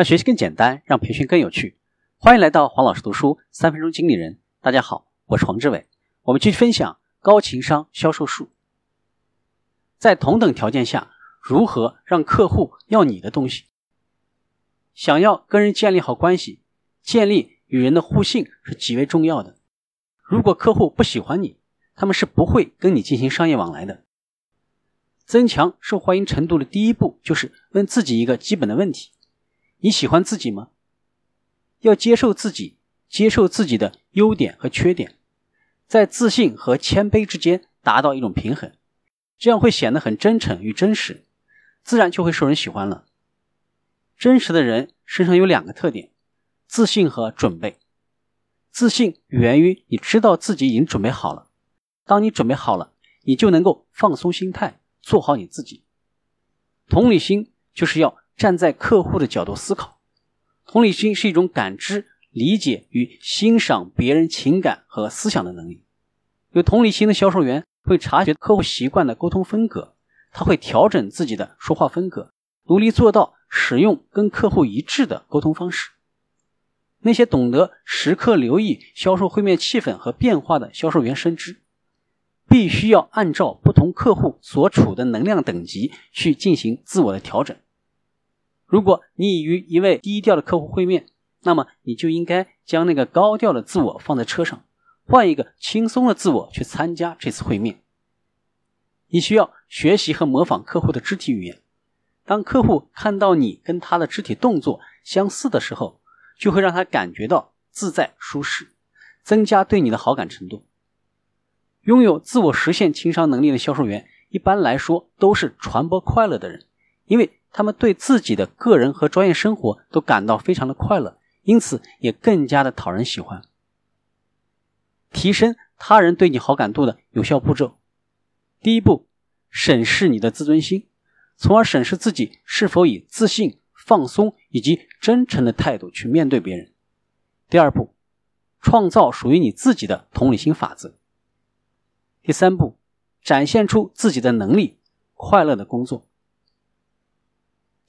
让学习更简单，让培训更有趣。欢迎来到黄老师读书三分钟经理人。大家好，我是黄志伟。我们继续分享高情商销售术。在同等条件下，如何让客户要你的东西？想要跟人建立好关系，建立与人的互信是极为重要的。如果客户不喜欢你，他们是不会跟你进行商业往来的。增强受欢迎程度的第一步，就是问自己一个基本的问题。你喜欢自己吗？要接受自己，接受自己的优点和缺点，在自信和谦卑之间达到一种平衡，这样会显得很真诚与真实，自然就会受人喜欢了。真实的人身上有两个特点：自信和准备。自信源于你知道自己已经准备好了，当你准备好了，你就能够放松心态，做好你自己。同理心就是要。站在客户的角度思考，同理心是一种感知、理解与欣赏别人情感和思想的能力。有同理心的销售员会察觉客户习惯的沟通风格，他会调整自己的说话风格，努力做到使用跟客户一致的沟通方式。那些懂得时刻留意销售会面气氛和变化的销售员深知，必须要按照不同客户所处的能量等级去进行自我的调整。如果你已与一位低调的客户会面，那么你就应该将那个高调的自我放在车上，换一个轻松的自我去参加这次会面。你需要学习和模仿客户的肢体语言，当客户看到你跟他的肢体动作相似的时候，就会让他感觉到自在舒适，增加对你的好感程度。拥有自我实现情商能力的销售员，一般来说都是传播快乐的人，因为。他们对自己的个人和专业生活都感到非常的快乐，因此也更加的讨人喜欢。提升他人对你好感度的有效步骤：第一步，审视你的自尊心，从而审视自己是否以自信、放松以及真诚的态度去面对别人；第二步，创造属于你自己的同理心法则；第三步，展现出自己的能力，快乐的工作。